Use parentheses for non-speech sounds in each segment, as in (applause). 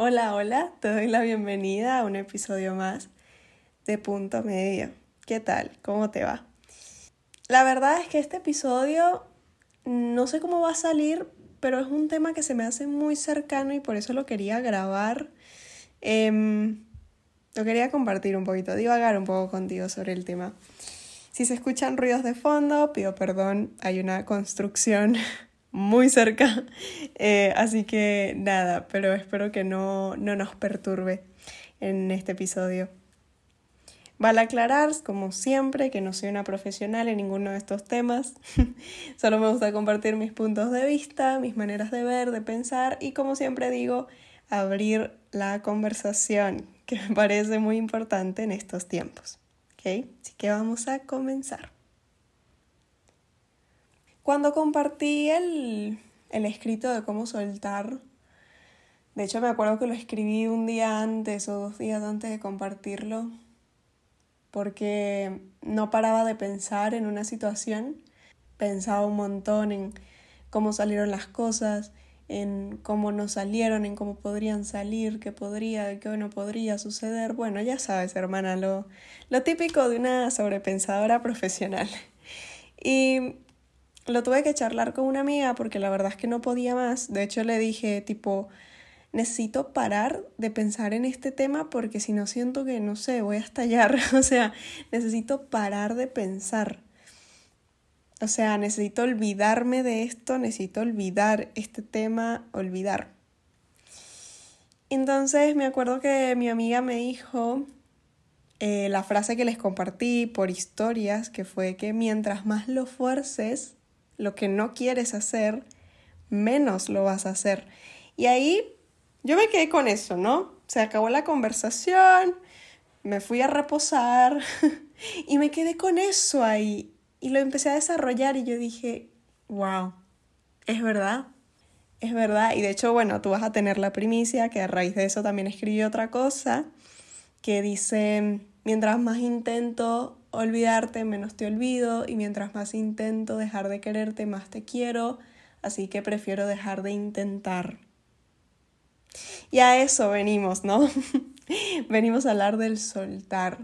Hola, hola, te doy la bienvenida a un episodio más de Punto Medio. ¿Qué tal? ¿Cómo te va? La verdad es que este episodio no sé cómo va a salir, pero es un tema que se me hace muy cercano y por eso lo quería grabar. Em, lo quería compartir un poquito, divagar un poco contigo sobre el tema. Si se escuchan ruidos de fondo, pido perdón, hay una construcción muy cerca. (laughs) Eh, así que nada, pero espero que no, no nos perturbe en este episodio. Vale aclarar, como siempre, que no soy una profesional en ninguno de estos temas. (laughs) Solo me gusta compartir mis puntos de vista, mis maneras de ver, de pensar y, como siempre digo, abrir la conversación, que me (laughs) parece muy importante en estos tiempos. ¿Ok? Así que vamos a comenzar. Cuando compartí el, el escrito de cómo soltar, de hecho me acuerdo que lo escribí un día antes o dos días antes de compartirlo, porque no paraba de pensar en una situación, pensaba un montón en cómo salieron las cosas, en cómo no salieron, en cómo podrían salir, qué podría, qué no podría suceder. Bueno, ya sabes, hermana, lo, lo típico de una sobrepensadora (laughs) profesional. Y lo tuve que charlar con una amiga porque la verdad es que no podía más. De hecho, le dije tipo, necesito parar de pensar en este tema porque si no siento que, no sé, voy a estallar. (laughs) o sea, necesito parar de pensar. O sea, necesito olvidarme de esto, necesito olvidar este tema, olvidar. Entonces me acuerdo que mi amiga me dijo eh, la frase que les compartí por historias, que fue que mientras más lo fuerces, lo que no quieres hacer, menos lo vas a hacer. Y ahí yo me quedé con eso, ¿no? Se acabó la conversación, me fui a reposar (laughs) y me quedé con eso ahí. Y lo empecé a desarrollar y yo dije, wow, es verdad, es verdad. Y de hecho, bueno, tú vas a tener la primicia, que a raíz de eso también escribí otra cosa, que dice, mientras más intento olvidarte, menos te olvido, y mientras más intento dejar de quererte, más te quiero, así que prefiero dejar de intentar. Y a eso venimos, ¿no? (laughs) venimos a hablar del soltar.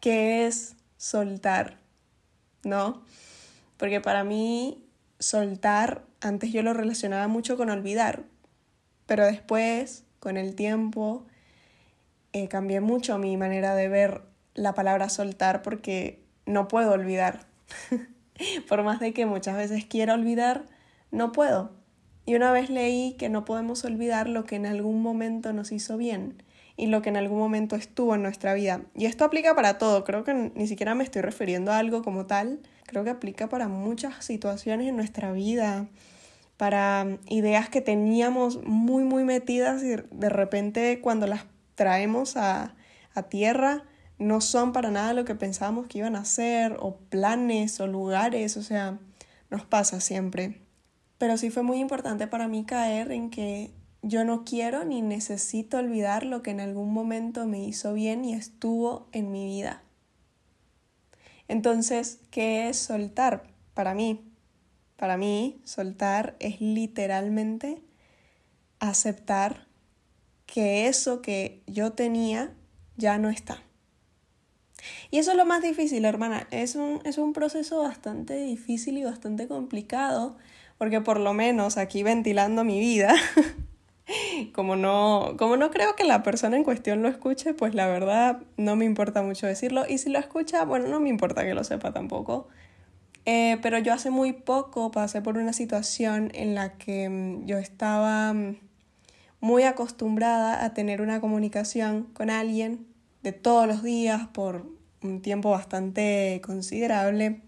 ¿Qué es soltar? ¿No? Porque para mí soltar, antes yo lo relacionaba mucho con olvidar, pero después, con el tiempo, eh, cambié mucho mi manera de ver la palabra soltar porque no puedo olvidar. (laughs) Por más de que muchas veces quiera olvidar, no puedo. Y una vez leí que no podemos olvidar lo que en algún momento nos hizo bien y lo que en algún momento estuvo en nuestra vida. Y esto aplica para todo, creo que ni siquiera me estoy refiriendo a algo como tal, creo que aplica para muchas situaciones en nuestra vida, para ideas que teníamos muy, muy metidas y de repente cuando las traemos a, a tierra no son para nada lo que pensábamos que iban a ser, o planes, o lugares, o sea, nos pasa siempre. Pero sí fue muy importante para mí caer en que yo no quiero ni necesito olvidar lo que en algún momento me hizo bien y estuvo en mi vida. Entonces, ¿qué es soltar para mí? Para mí, soltar es literalmente aceptar que eso que yo tenía ya no está. Y eso es lo más difícil, hermana. Es un, es un proceso bastante difícil y bastante complicado, porque por lo menos aquí ventilando mi vida, (laughs) como no, como no creo que la persona en cuestión lo escuche, pues la verdad no me importa mucho decirlo. Y si lo escucha, bueno, no me importa que lo sepa tampoco. Eh, pero yo hace muy poco pasé por una situación en la que mm, yo estaba mm, muy acostumbrada a tener una comunicación con alguien de todos los días por un tiempo bastante considerable.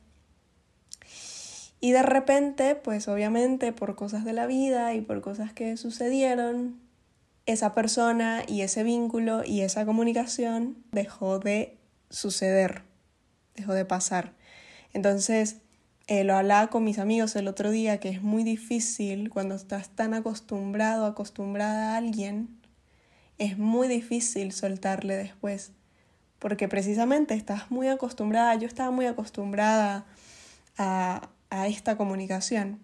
Y de repente, pues obviamente por cosas de la vida y por cosas que sucedieron, esa persona y ese vínculo y esa comunicación dejó de suceder, dejó de pasar. Entonces, eh, lo hablaba con mis amigos el otro día, que es muy difícil cuando estás tan acostumbrado, acostumbrada a alguien, es muy difícil soltarle después, porque precisamente estás muy acostumbrada, yo estaba muy acostumbrada a, a esta comunicación.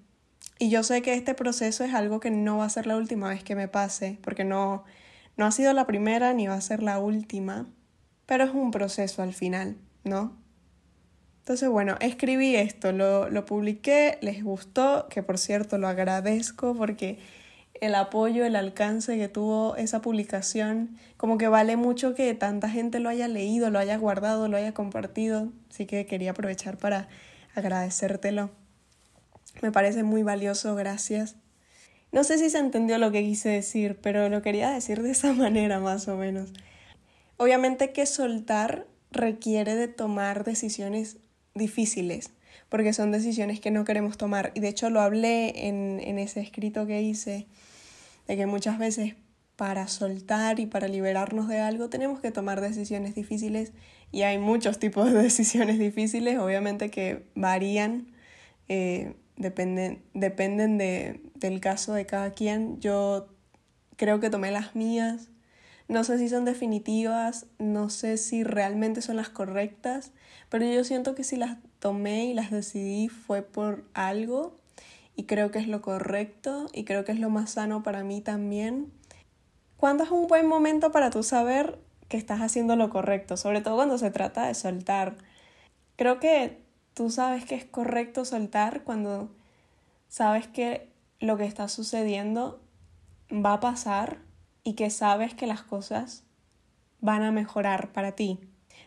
Y yo sé que este proceso es algo que no va a ser la última vez que me pase, porque no, No ha sido la primera ni va a ser la última, pero es un proceso al final, ¿no? Entonces, bueno, escribí esto, lo, lo publiqué, les gustó, que por cierto lo agradezco porque el apoyo, el alcance que tuvo esa publicación, como que vale mucho que tanta gente lo haya leído, lo haya guardado, lo haya compartido, así que quería aprovechar para agradecértelo. Me parece muy valioso, gracias. No sé si se entendió lo que quise decir, pero lo quería decir de esa (laughs) manera más o menos. Obviamente que soltar requiere de tomar decisiones difíciles, porque son decisiones que no queremos tomar. Y de hecho lo hablé en, en ese escrito que hice de que muchas veces para soltar y para liberarnos de algo tenemos que tomar decisiones difíciles y hay muchos tipos de (laughs) decisiones difíciles, obviamente que varían, eh, dependen, dependen de, del caso de cada quien. Yo creo que tomé las mías, no sé si son definitivas, no sé si realmente son las correctas, pero yo siento que si las tomé y las decidí fue por algo y creo que es lo correcto y creo que es lo más sano para mí también. ¿Cuándo es un buen momento para tú saber que estás haciendo lo correcto? Sobre todo cuando se trata de soltar. Creo que tú sabes que es correcto soltar cuando sabes que lo que está sucediendo va a pasar y que sabes que las cosas van a mejorar para ti.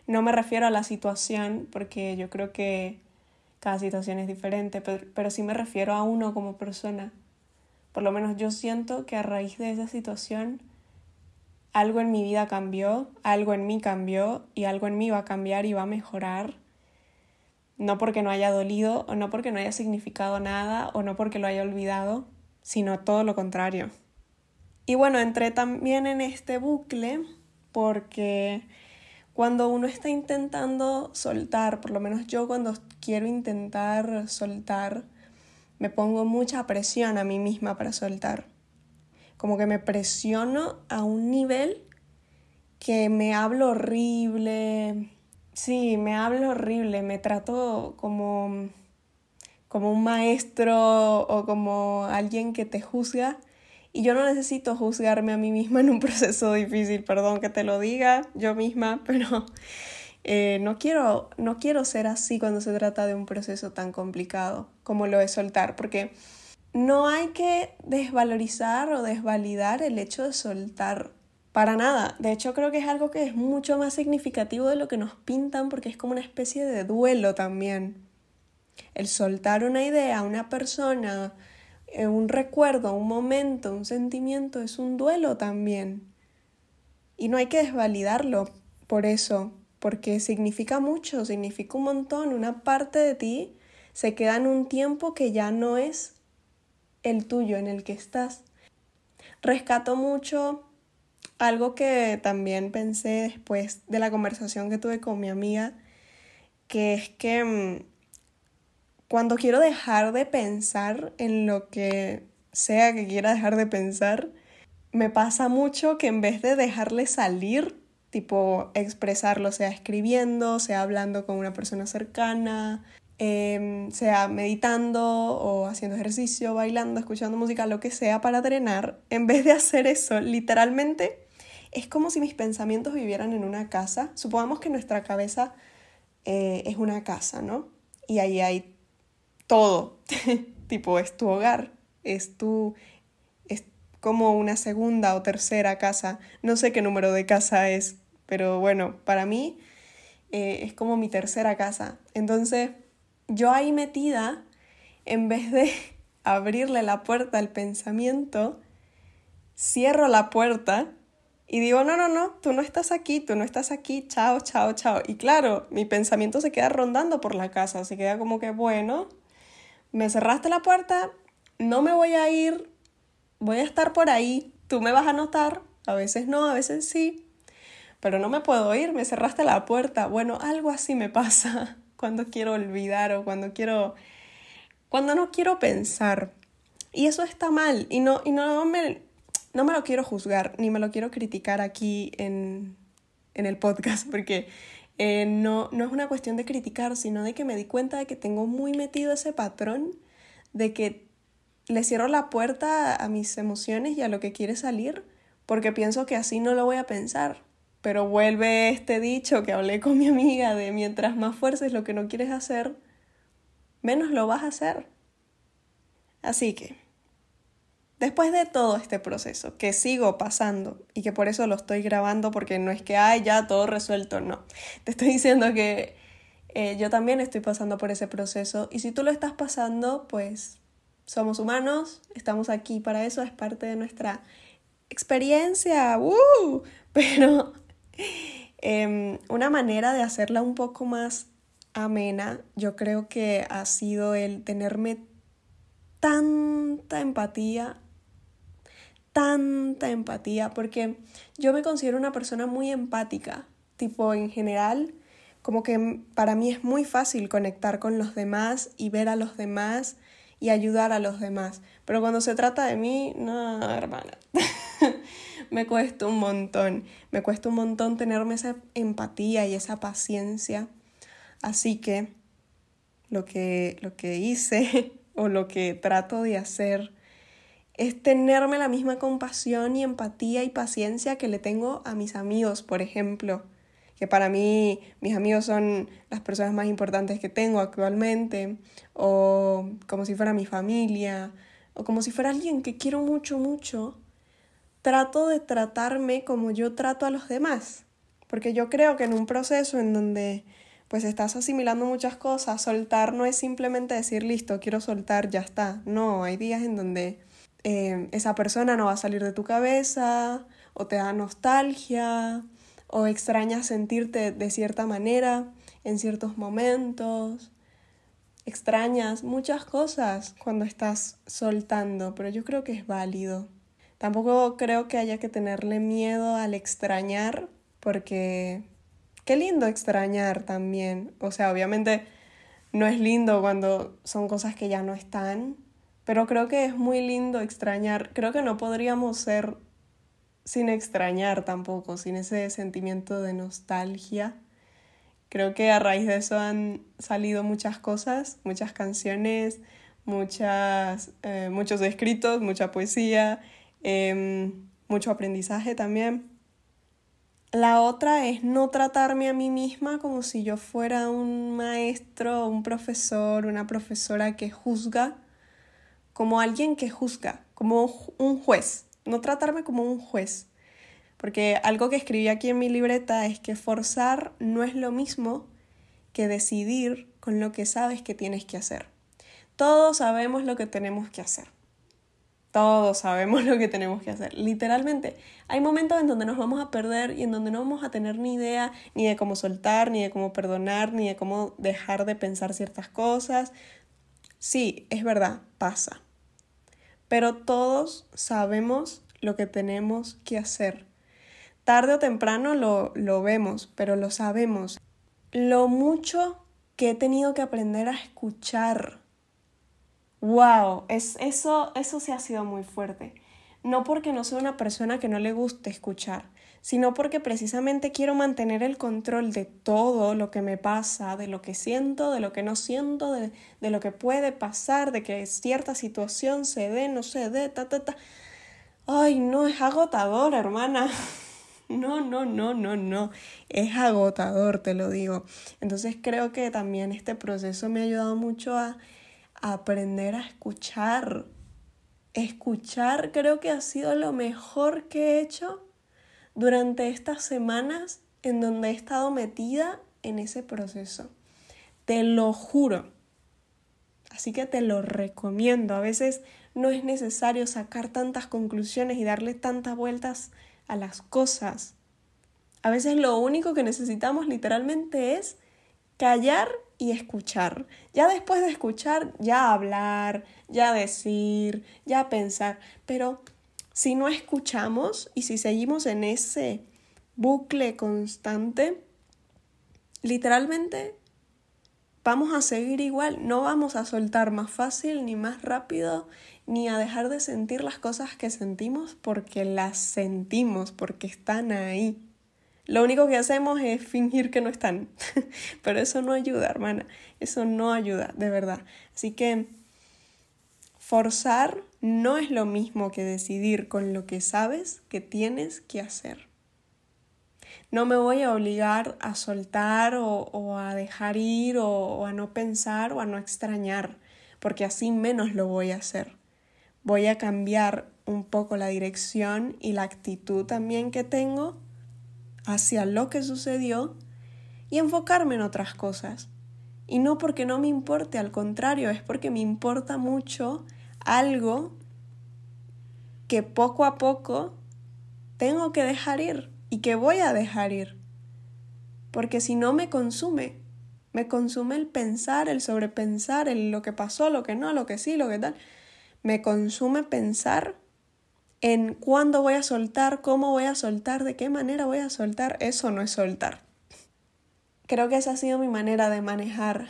No me refiero a la situación porque yo creo que cada situación es diferente, pero, sí me refiero a uno como persona. Por lo menos yo siento que a raíz de esa situación algo en mi vida cambió, algo en mí cambió y algo en mí va a cambiar y va a mejorar. No porque no haya dolido o no porque no haya significado nada o no porque lo haya olvidado, sino todo lo contrario. Y bueno, entré también en este bucle porque cuando uno está intentando soltar, por lo menos yo cuando quiero intentar soltar, me pongo mucha presión a mí misma para soltar. Como que me presiono a un nivel que me hablo horrible. Sí, me hablo horrible, me trato como como un maestro o como alguien que te juzga y yo no necesito juzgarme a mí misma en un (laughs) proceso difícil, perdón que te lo diga yo misma, (laughs) pero eh, no, quiero, no quiero ser así cuando se trata de un proceso tan complicado como lo es soltar, porque no hay que desvalorizar o desvalidar el hecho de soltar para nada. De hecho, creo que es algo que es mucho más significativo de lo que nos pintan porque es como una especie de duelo también. El soltar una idea, una persona, un recuerdo, un momento, un sentimiento, es un duelo también. Y no hay que desvalidarlo por eso, porque significa mucho, significa un montón, una parte de ti se queda en un tiempo que ya no es el tuyo, en el que estás. Rescato mucho algo que también pensé después de la conversación que tuve con mi amiga, que es que mm, cuando quiero dejar de pensar en lo que sea que quiera dejar de pensar, me pasa mucho que en vez de dejarle salir, tipo expresarlo, sea escribiendo, sea hablando con una persona cercana, em, sea meditando o haciendo ejercicio, bailando, escuchando música, lo que sea para drenar, en vez de hacer eso, literalmente es como si mis pensamientos vivieran en una casa. Supongamos que nuestra cabeza eh, es una casa, ¿no? Y ahí hay todo. (laughs) tipo, es tu hogar, es tu. es como una segunda o tercera casa. No sé qué número de casa es, pero bueno, para mí eh, es como mi tercera casa. Entonces, yo ahí metida, en vez de (laughs) abrirle la puerta al pensamiento, cierro la puerta y digo, no, no, no, tú no estás aquí, tú no estás aquí, chao, chao, chao. Y claro, mi pensamiento se queda rondando por la casa, se queda como que, bueno, me cerraste la puerta, no me voy a ir, voy a estar por ahí, tú me vas a notar, a veces no, a veces sí, pero no me puedo ir, me cerraste la puerta. Bueno, algo así me pasa (laughs) cuando quiero olvidar o cuando quiero, cuando no quiero pensar. Y eso está mal y no, y no, me, no me lo quiero juzgar ni me lo quiero criticar aquí en, en el podcast (laughs) porque eh, no, no es una cuestión de criticar, sino de que me di cuenta de que tengo muy metido ese patrón de que le cierro la puerta a mis emociones y a lo que quiere salir porque pienso que así no lo voy a pensar. Pero vuelve este dicho que hablé con mi amiga de mientras más fuerces lo que no quieres hacer, menos lo vas a hacer. Así que, después de todo este proceso que sigo pasando y que por eso lo estoy grabando porque no es que, ay, ya todo resuelto, no. Te estoy diciendo que eh, yo también estoy pasando por ese proceso y si tú lo estás pasando, pues somos humanos, estamos aquí para eso, es parte de nuestra experiencia, ¡uh! (laughs) pero em, una manera de hacerla un poco más amena, yo creo que ha sido el tenerme tanta empatía, tanta empatía, porque yo me considero una persona muy empática, tipo en general, como que para mí es muy fácil conectar con los demás y ver a los demás y ayudar a los demás. Pero cuando se trata de mí, no, hermana. (laughs) me cuesta un montón. Me cuesta un montón tenerme esa empatía y esa paciencia. Así que lo que, lo que hice (laughs) o lo que trato de hacer es tenerme la misma compasión y empatía y paciencia que le tengo a mis amigos, por ejemplo que para mí mis amigos son las personas más importantes que tengo actualmente, o como si fuera mi familia, o como si fuera alguien que quiero mucho, mucho, trato de tratarme como yo trato a los demás. Porque yo creo que en un proceso en donde pues estás asimilando muchas cosas, soltar no es simplemente decir listo, quiero soltar, ya está. No, hay días en donde eh, esa persona no va a salir de tu cabeza, o te da nostalgia, o extrañas sentirte de cierta manera en ciertos momentos. Extrañas muchas cosas cuando estás soltando, pero yo creo que es válido. Tampoco creo que haya que tenerle miedo al extrañar, porque qué lindo extrañar también. O sea, obviamente no es lindo cuando son cosas que ya no están, pero creo que es muy lindo extrañar. Creo que no podríamos ser sin extrañar tampoco, sin ese sentimiento de nostalgia. Creo que a raíz de eso han salido muchas cosas, muchas canciones, muchas, eh, muchos escritos, mucha poesía, em, mucho aprendizaje también. La otra es no tratarme a mí misma como si yo fuera un maestro, un profesor, una profesora que juzga, como alguien que juzga, como un juez no tratarme como un juez. Porque algo que escribí aquí en mi libreta es que forzar no es lo mismo que decidir con lo que sabes que tienes que hacer. Todos sabemos lo que tenemos que hacer. Todos sabemos lo que tenemos que hacer. Literalmente, hay momentos en donde nos vamos a perder y en donde no vamos a tener ni idea ni de cómo soltar, ni de cómo perdonar, ni de cómo dejar de pensar ciertas cosas. Sí, es verdad, pasa pero todos sabemos lo que tenemos que hacer. Tarde o temprano lo, lo vemos, pero lo sabemos. Lo mucho que he tenido que aprender a escuchar. ¡Wow! Es, eso, eso sí ha sido muy fuerte. No porque no soy una persona que no le guste escuchar, sino porque precisamente quiero mantener el control de todo lo que me pasa, de lo que siento, de lo que no siento, de, lo que puede pasar, de que cierta situación se dé, no se dé, ta, ta, ta. Ay, no, es agotador, hermana. (laughs) No, no, no, no, no. Es agotador, te lo digo. Entonces creo que también este proceso me ha ayudado mucho a aprender a escuchar. Escuchar creo que ha sido lo mejor que he hecho durante estas semanas en donde he estado metida en ese proceso. Te lo juro. Así que te lo recomiendo. A veces no es necesario sacar tantas conclusiones y darle tantas vueltas a las cosas. A veces lo único que necesitamos literalmente es callar y escuchar. Ya después de escuchar, ya hablar, ya decir, ya pensar. Pero si no escuchamos y si seguimos en ese bucle constante, literalmente vamos a seguir igual, no vamos a soltar más fácil ni más rápido, ni a dejar de sentir las cosas que sentimos porque las sentimos, porque están ahí. Lo único que hacemos es fingir que no están, (laughs) pero eso no ayuda, hermana, eso no ayuda, de verdad. Así que forzar no es lo mismo que decidir con lo que sabes que tienes que hacer. No me voy a obligar a soltar o, a dejar ir o a no pensar o a no extrañar, porque así menos lo voy a hacer. Voy a cambiar un poco la dirección y la actitud también que tengo hacia lo que sucedió y enfocarme en otras cosas. Y no porque no me importe, al contrario, es porque me importa mucho algo que poco a poco tengo que dejar ir y que voy a dejar ir. Porque si no me consume, me consume el pensar, el sobrepensar, el lo que pasó, lo que no, lo que sí, lo que tal. Me consume pensar en cuándo voy a soltar, cómo voy a soltar, de qué manera voy a soltar. Eso no es soltar. Creo que esa ha sido mi manera de manejar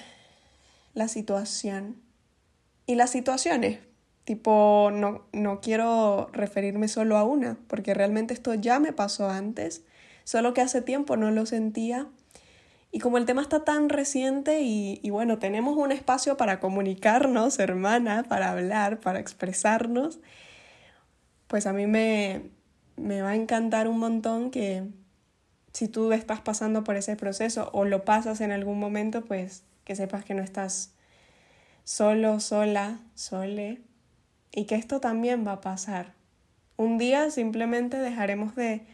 la situación. Y las situaciones, tipo, no, no quiero referirme solo a una, porque realmente esto ya me pasó antes, solo que hace tiempo no lo sentía. Y como el tema está tan reciente y, y bueno, tenemos un espacio para comunicarnos, hermana, para hablar, para expresarnos, pues a mí me, me va a encantar un montón que, si tú estás pasando por ese proceso o lo pasas en algún momento, pues que sepas que no estás solo, sola, sole y que esto también va a pasar. Un día simplemente dejaremos de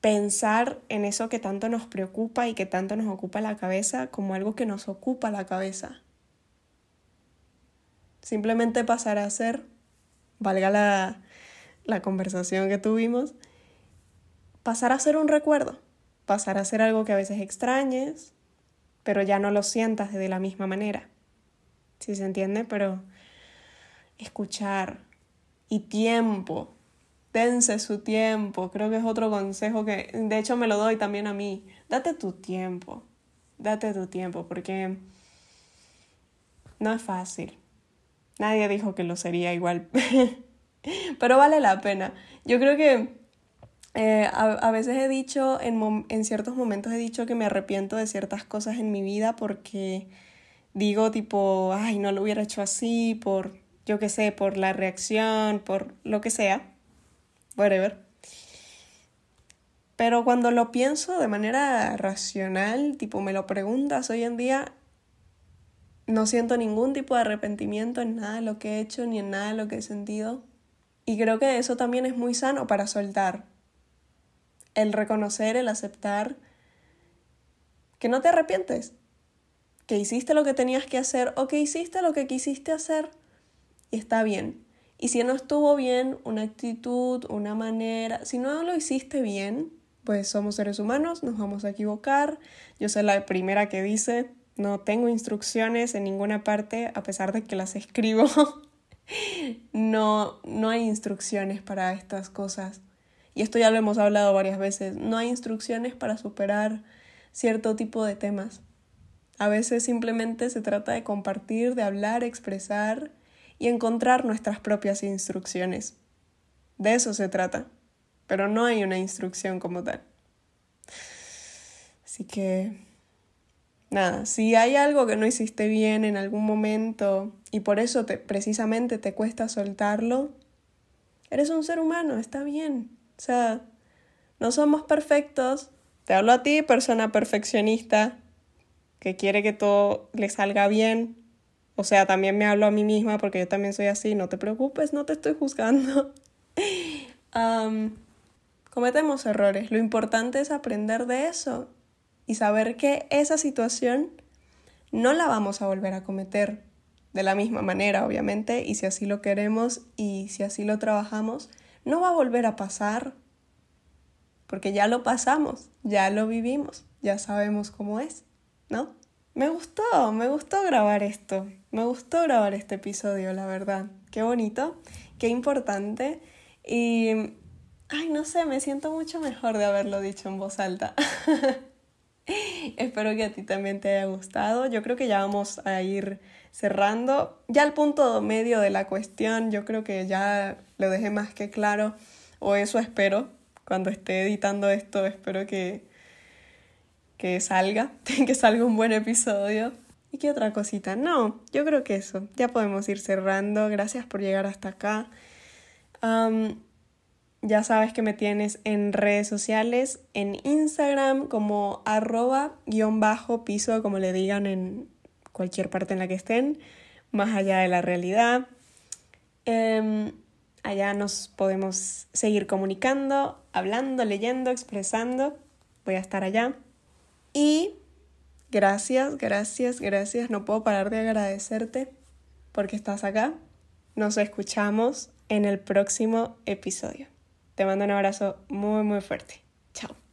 pensar en eso que tanto nos preocupa y que tanto nos ocupa la cabeza como algo que nos ocupa la cabeza. Simplemente pasará a ser, valga la, la conversación que tuvimos, pasar a ser un recuerdo, pasar a ser algo que a veces extrañes, pero ya no lo sientas de la misma manera. Si se entiende? Pero escuchar y tiempo. Dense su tiempo. Creo que es otro consejo que, de hecho, me lo doy también a mí. Date tu tiempo. Date tu tiempo porque no es fácil. Nadie dijo que lo sería igual. (laughs) Pero vale la pena. Yo creo que eh, a, veces he dicho, en, en ciertos momentos he dicho que me arrepiento de ciertas cosas en mi vida porque digo tipo, ay, no lo hubiera hecho así, por, yo qué sé, por la reacción, por lo que sea, whatever. Pero cuando lo pienso de manera racional, tipo me lo preguntas hoy en día, no siento ningún tipo de arrepentimiento en nada de lo que he hecho ni en nada de lo que he sentido. Y creo que eso también es muy sano para soltar, el reconocer, el aceptar que no te arrepientes, que hiciste lo que tenías que hacer o que hiciste lo que quisiste hacer y está bien. Y si no estuvo bien, una actitud, una manera, si no lo hiciste bien, pues somos seres humanos, nos vamos a equivocar. Yo soy la primera que dice, no tengo instrucciones en ninguna parte, a pesar de que las escribo. (laughs) no, no hay instrucciones para estas cosas y esto ya lo hemos hablado varias veces, no hay instrucciones para superar cierto tipo de temas. A veces simplemente se trata de compartir, de hablar, expresar y encontrar nuestras propias instrucciones. De eso se trata, pero no hay una instrucción como tal. Así que, nada, si hay algo que no hiciste bien en algún momento y por eso te, precisamente te cuesta soltarlo, eres un ser humano, está bien. O sea, no somos perfectos. Te hablo a ti, persona perfeccionista, que quiere que todo le salga bien. O sea, también me hablo a mí misma porque yo también soy así. No te preocupes, no te estoy juzgando. (laughs) cometemos errores. Lo importante es aprender de eso y saber que esa situación no la vamos a volver a cometer de la misma manera, obviamente, y si así lo queremos y si así lo trabajamos, no va a volver a pasar, porque ya lo pasamos, ya lo vivimos, ya sabemos cómo es, ¿no? Me gustó, me gustó grabar esto, me gustó grabar este episodio, la verdad. Qué bonito, qué importante y, ay, no sé, me siento mucho mejor de haberlo dicho en voz alta. (laughs) (laughs) Espero que a ti también te haya gustado. Yo creo que ya vamos a ir cerrando. Ya el punto medio de la cuestión, yo creo que ya lo dejé más que claro, o eso espero. Cuando esté editando esto, espero que, que salga, (laughs) que salga un buen episodio. ¿Y qué otra cosita? No, yo creo que eso. Ya podemos ir cerrando. Gracias por llegar hasta acá. Ya sabes que me tienes en redes sociales, en Instagram como arroba guion bajo piso, como le digan en cualquier parte en la que estén, más allá de la realidad. Em, allá nos podemos seguir comunicando, hablando, leyendo, expresando. Voy a estar allá. Y Gracias, gracias, gracias. No puedo parar de agradecerte porque estás acá. Nos escuchamos en el próximo episodio. Te mando un abrazo muy, muy fuerte. Chao.